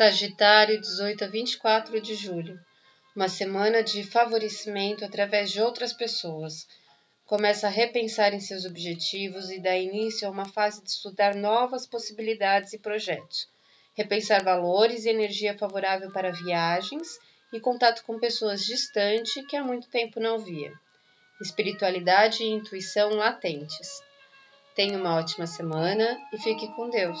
Sagitário, 18 a 24 de julho. Uma semana de favorecimento através de outras pessoas. Começa a repensar em seus objetivos e dá início a uma fase de estudar novas possibilidades e projetos. Repensar valores e energia favorável para viagens e contato com pessoas distantes que há muito tempo não via. Espiritualidade e intuição latentes. Tenha uma ótima semana e fique com Deus.